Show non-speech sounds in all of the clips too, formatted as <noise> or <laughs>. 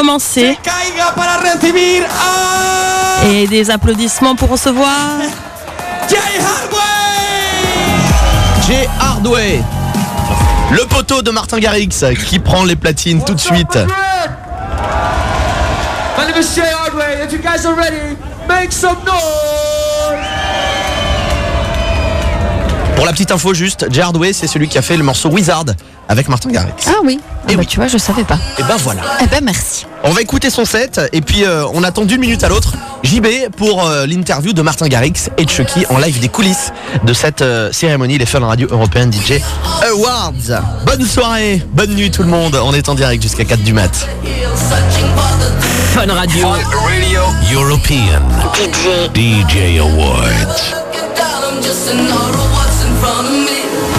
commencer. Et des applaudissements pour recevoir. Jay Hardway. Jay Hardway. Le poteau de Martin Garrix qui prend les platines tout de suite. My name is Jay Hardway. If you guys are ready, make some noise. Pour la petite info juste, Jay Hardway c'est celui qui a fait le morceau Wizard avec Martin Garrix. Ah oui. Ah bah, oui. Tu vois, je savais pas. Et ben voilà. Eh ben merci. On va écouter son set et puis euh, on attend d'une minute à l'autre JB pour euh, l'interview de Martin Garrix et de Chucky en live des coulisses de cette euh, cérémonie les Fun Radio Européenne DJ Awards. Bonne soirée, bonne nuit tout le monde. On est en direct jusqu'à 4 du mat. Fun Radio. European DJ Awards. Fun.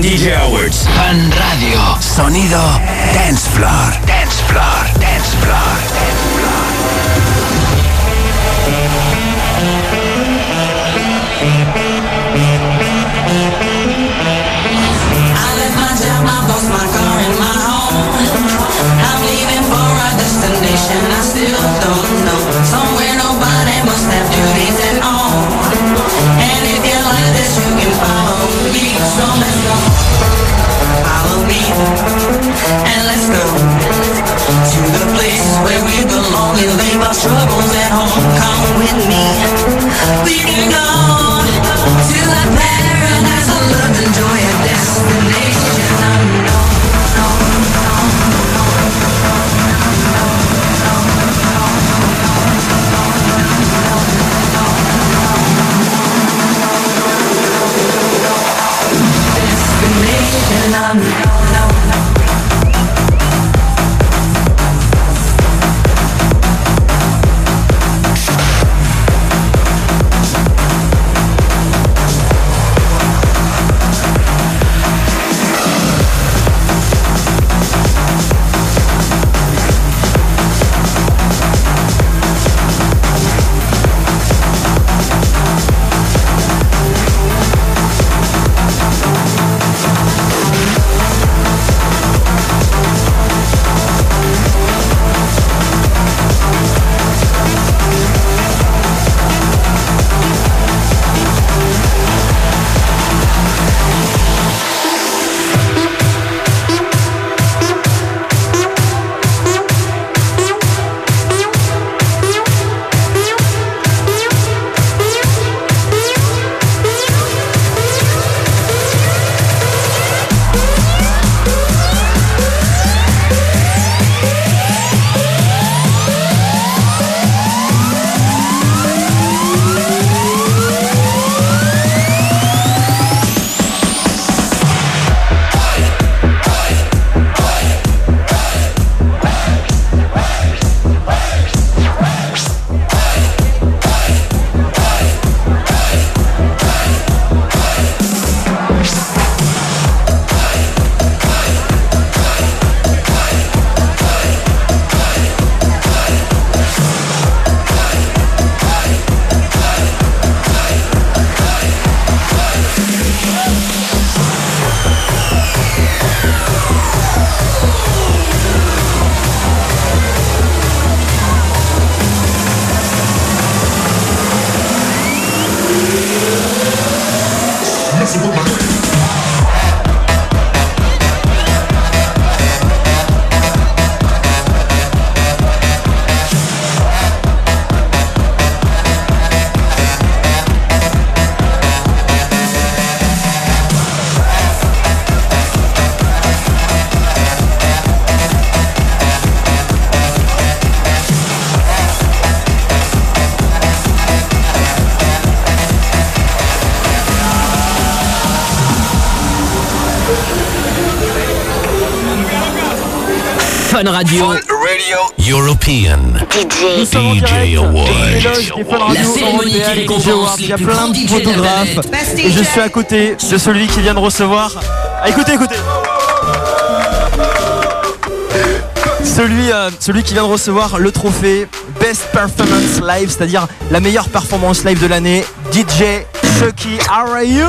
DJ Awards. Fan Radio. Sonido Fun Radio. European DJ Radio La cérémonie qui récompense les plus plein grands de DJ photographes. Et je suis à côté de celui qui vient de recevoir. Ah, écoutez, écoutez. Celui, euh, celui qui vient de recevoir le trophée Best Performance Live, c'est-à-dire la meilleure performance live de l'année, DJ Chucky. How are you?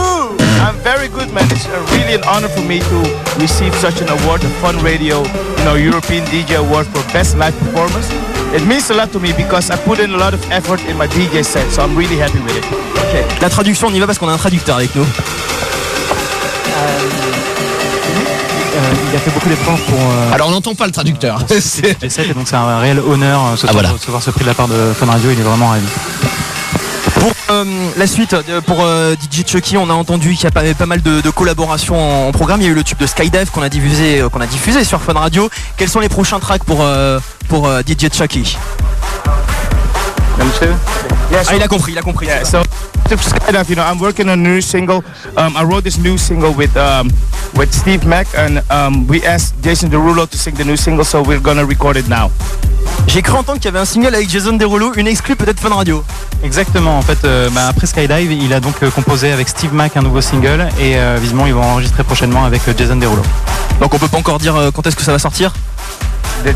I'm very good, man. It's uh, really an honor for me to receive such an award, the Fun Radio, you know, European DJ Award for Best Live Performance. It means a lot to me because I put in a lot of effort in my DJ set, so I'm really happy with it. La traduction, on y va parce qu'on a un traducteur avec nous. il a fait beaucoup d'efforts pour euh, Alors on n'entend pas le traducteur. C'est- donc c'est un réel honneur euh, ce Ah, soir voilà. de recevoir ce prix de la part de Fun Radio, il est vraiment ravi. Euh, la suite, euh, pour euh, DJ Chucky, on a entendu qu'il y a pas, pas mal de, de collaborations en, en programme. Il y a eu le tube de Skydive qu'on a diffusé, qu'on a diffusé sur Fun Radio. Quels sont les prochains tracks pour, pour DJ Chucky? Ah, il a compris, il a compris. yeah, so to Skydive, you know, I'm working on a new single. Um, I wrote this new single with um, with Steve Mack, and um, we asked Jason Derulo to sing the new single, so we're gonna record it now. J'ai cru entendre qu'il y avait un single avec Jason Derulo, une exclue peut-être Fun Radio. Exactement, en fait, euh, bah, après Skydive, il a donc euh, composé avec Steve Mack un nouveau single et euh, visiblement ils vont enregistrer prochainement avec euh, Jason Derulo. Donc on peut pas encore dire euh, quand est-ce que ça va sortir? <laughs>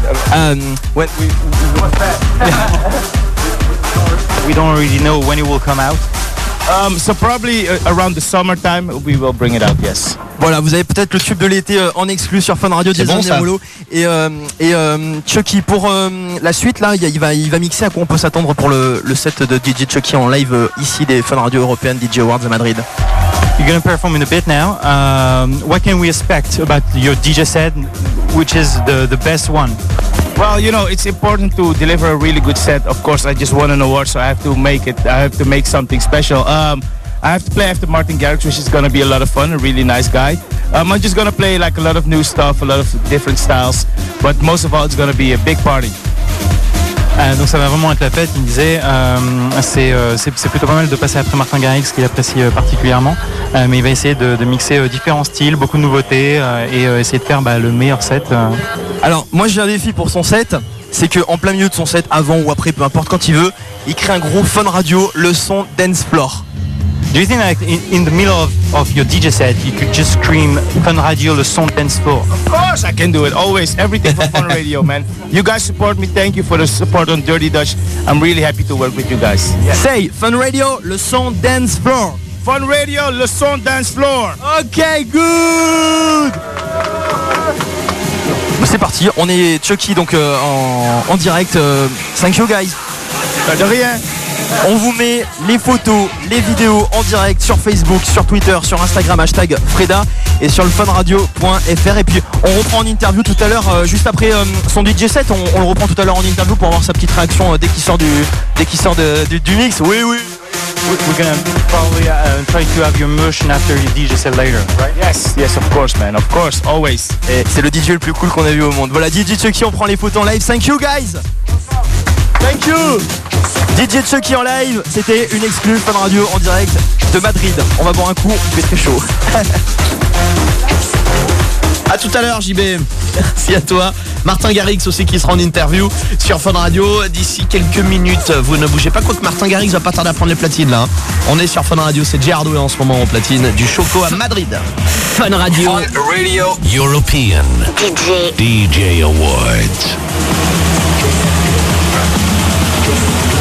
We don't already know when it will come out. Um, so probably uh, around the summertime we will bring it out. Yes. Voilà, vous avez peut-être le tube de l'été euh, en exclu sur Fun Radio, Jason bon, et, euh, et euh, Chucky. Pour euh, la suite, là, il, va, il va mixer à quoi on peut s'attendre pour le, le set de DJ Chucky en live euh, ici des Fun Radio européennes DJ Awards à Madrid. You're gonna perform in a bit now. Um, what can we expect about your DJ set, which is the, the best one? Well, you know, it's important to deliver a really good set. Of course, I just won an award, so I have to make it. I have to make something special. Um, I have to play after Martin Garrix, which is gonna be a lot of fun. A really nice guy. Um, I'm just gonna play like a lot of new stuff, a lot of different styles, but most of all, it's gonna be a big party. Euh, donc ça va vraiment être la fête, il me disait. euh, c'est, euh, c'est, plutôt pas mal de passer après Martin Garrix, qu'il apprécie particulièrement. Mais il va essayer de, mixer différents styles, beaucoup de nouveautés et essayer de faire bah, le meilleur set. Alors, moi j'ai un défi pour son set, c'est que en plein milieu de son set, avant ou après, peu importe quand il veut, il crée un gros Fun Radio, le son Dance Floor. Do you think like in, in the middle of, of your DJ set, you could just scream Fun Radio, le son dance floor? Of course, I can do it. Always, everything for Fun <laughs> Radio, man. You guys support me. Thank you for the support on Dirty Dutch. I'm really happy to work with you guys. Say, Fun Radio, le son Dance Floor. Fun Radio, le son dance floor. Ok, good C'est parti, on est Chucky donc euh, en, en direct. euh, thank you guys. De rien. On vous met les photos, les vidéos en direct sur Facebook, sur Twitter, sur Instagram, hashtag Freda et sur le funradio.fr. Et puis on reprend en interview tout à l'heure, euh, juste après euh, son DJ set, on, on le reprend tout à l'heure en interview pour avoir sa petite réaction euh, dès qu'il sort, du, dès qu'il sort de- du, du mix. Oui, oui. We- We're gonna probably uh, try to have your motion after your DJ set later, right? Yes, yes, of course, man. Of course, always. Et c'est le DJ le plus cool qu'on a vu au monde. Voilà, DJ Chucky, on prend les photos en live. Thank you guys Thank you DJ Chucky en live, c'était une exclue Fun Radio en direct de Madrid. On va boire un coup, il fait très chaud. <laughs> À tout à l'heure, JB. Merci à toi. Martin Garrix aussi qui sera en interview sur Fun Radio d'ici quelques minutes. Vous ne bougez pas, quoique Martin Garrix va pas tarder à prendre les platines là. hein. On est sur Fun Radio, c'est. Hardway en ce moment en platine du Choco à Madrid. Fun Radio. Radio European DJ Awards. Grands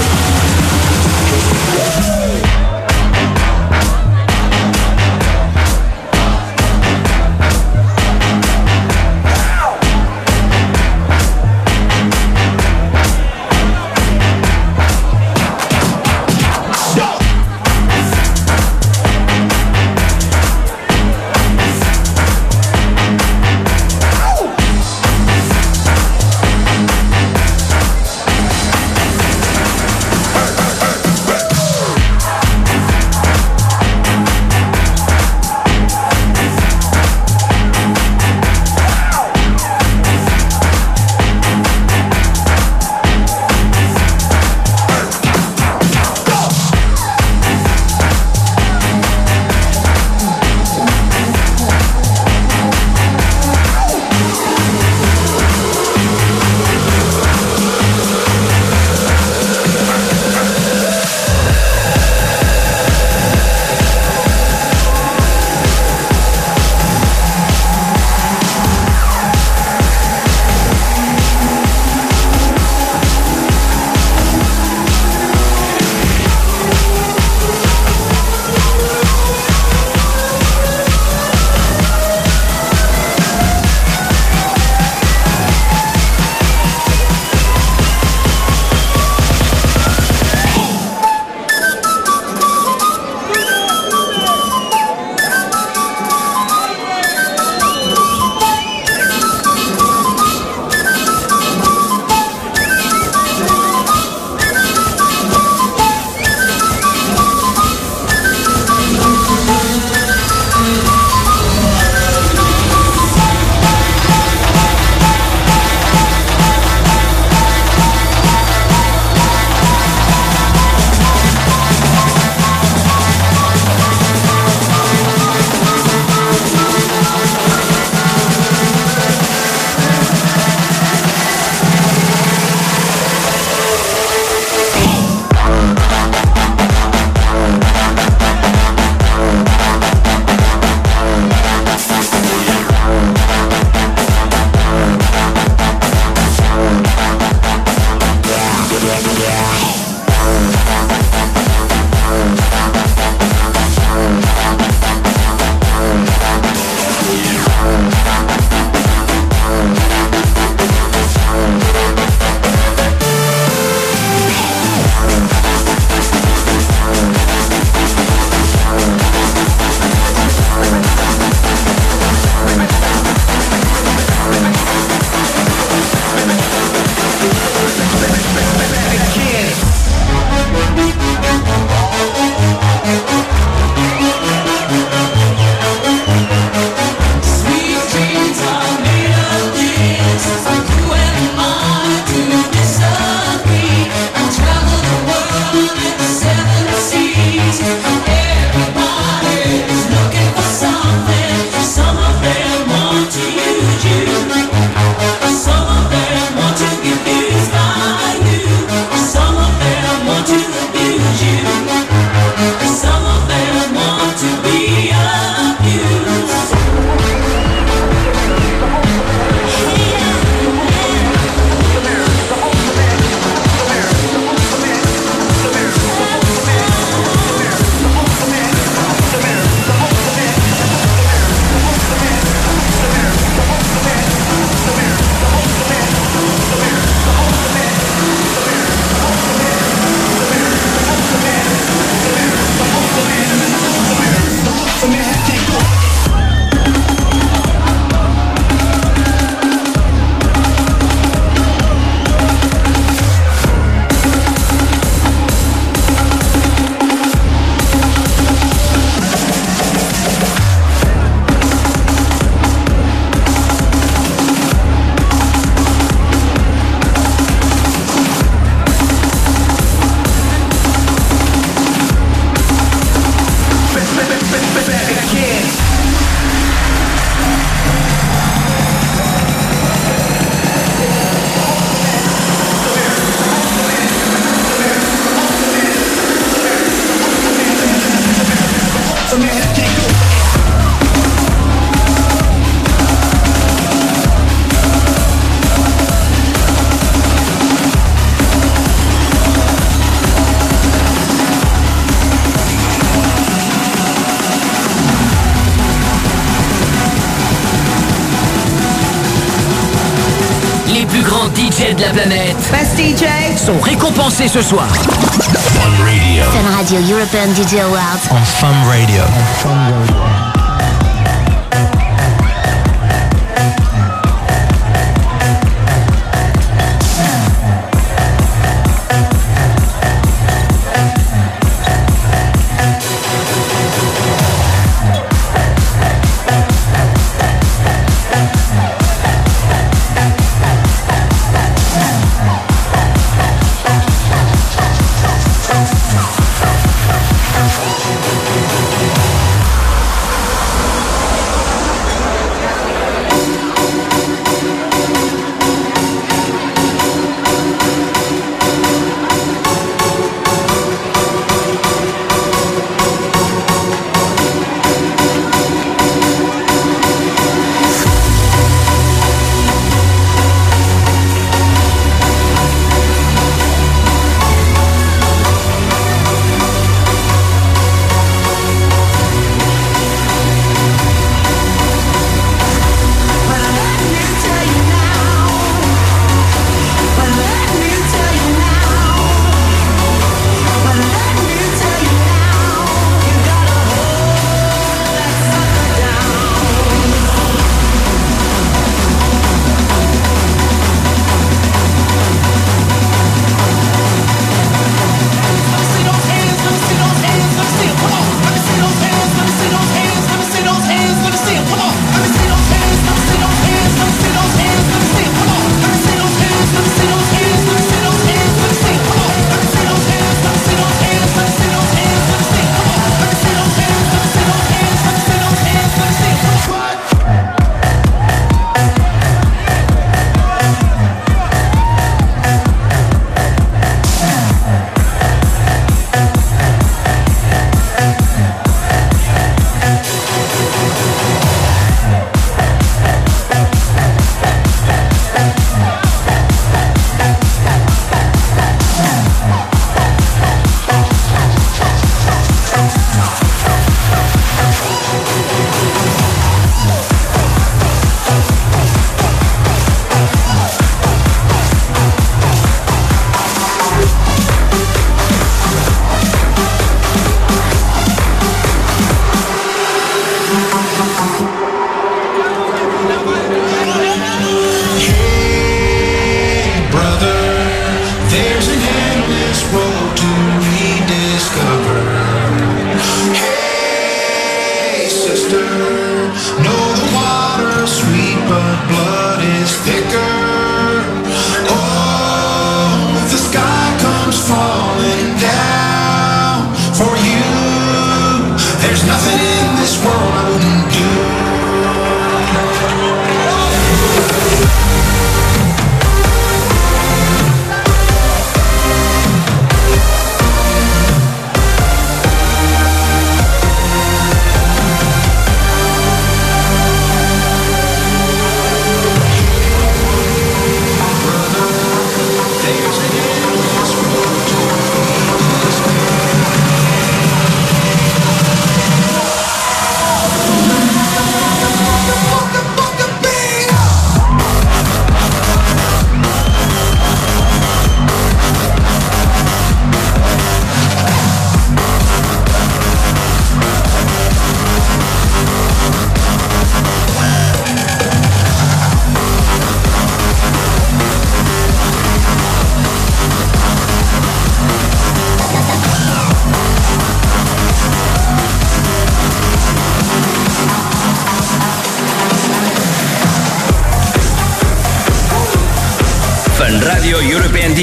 DJ de la planète Best DJ. sont récompensés ce soir. Fun Radio European DJ Awards. On Fun Radio. Fun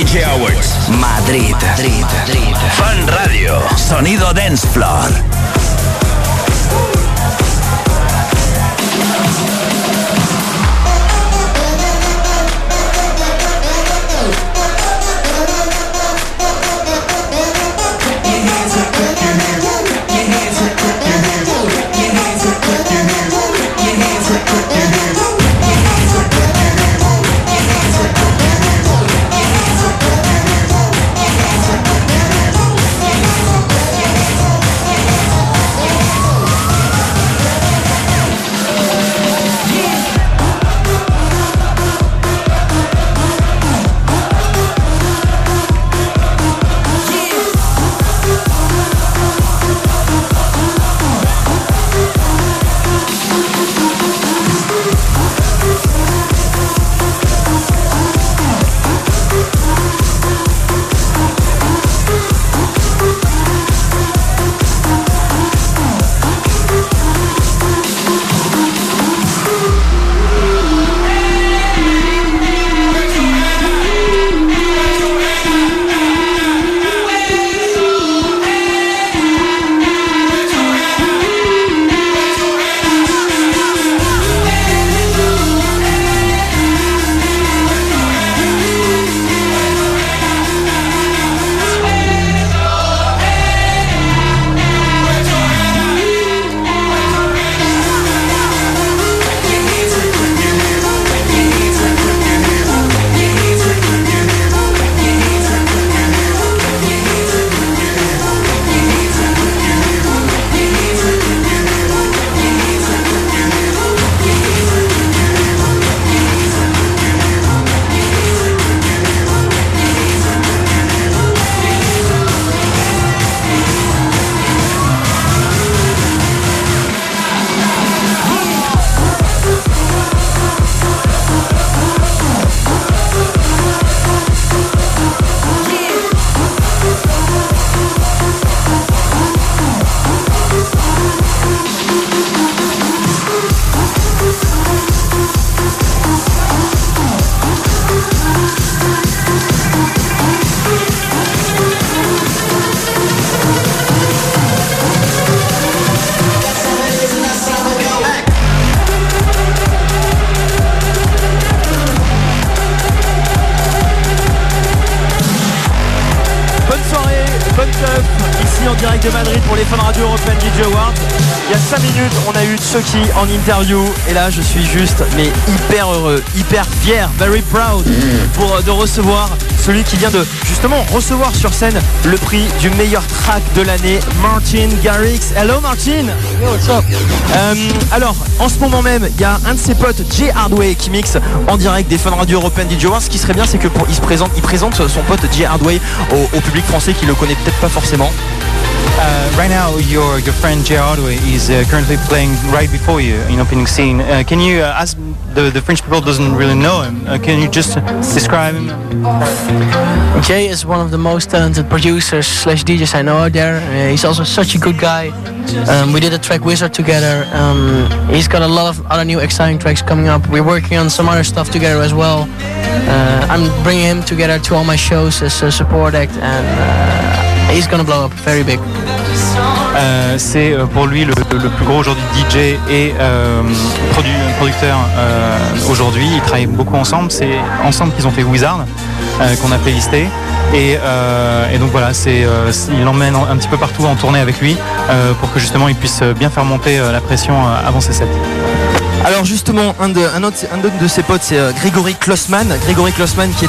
DJ Awards. Madrid. Fun Radio. Sonido Dance Floor. European DJ Awards. Il y a 5 minutes, on a eu Chucky en interview. Et là, je suis juste, mais hyper heureux, hyper fier, very proud mm. pour, de recevoir celui qui vient de justement recevoir sur scène le prix du meilleur track de l'année, Martin Garrix. Hello Martin. Euh, alors en ce moment même, il y a un de ses potes, Jay Hardway, qui mixe en direct des Fun Radio European DJ Awards. Ce qui serait bien, c'est que pour, il se présente, il présente son pote Jay Hardway au, au public français qui le connaît peut-être pas forcément. Uh, right now, your your friend Jay Hardway is uh, currently playing right before you in opening scene. Uh, can you, uh, as the the French people doesn't really know him, uh, can you just describe him? Jay is one of the most talented producers slash DJs I know out there. Uh, he's also such a good guy. Um, we did a track Wizard together. Um, he's got a lot of other new exciting tracks coming up. We're working on some other stuff together as well. Uh, I'm bringing him together to all my shows as a support act, and uh, he's gonna blow up very big. Euh, c'est euh, pour lui le, le plus gros aujourd'hui DJ et euh, produ- producteur euh, aujourd'hui. Ils travaillent beaucoup ensemble. C'est ensemble qu'ils ont fait Wizard, euh, qu'on a playlisté. Et, euh, et donc voilà, c'est, euh, il l'emmène un petit peu partout en tournée avec lui euh, pour que justement il puisse bien faire monter euh, la pression euh, avant ses sets. Alors justement, un de, un autre, un de ses potes, c'est euh, Grégory Klossman. Grégory Klossman qui est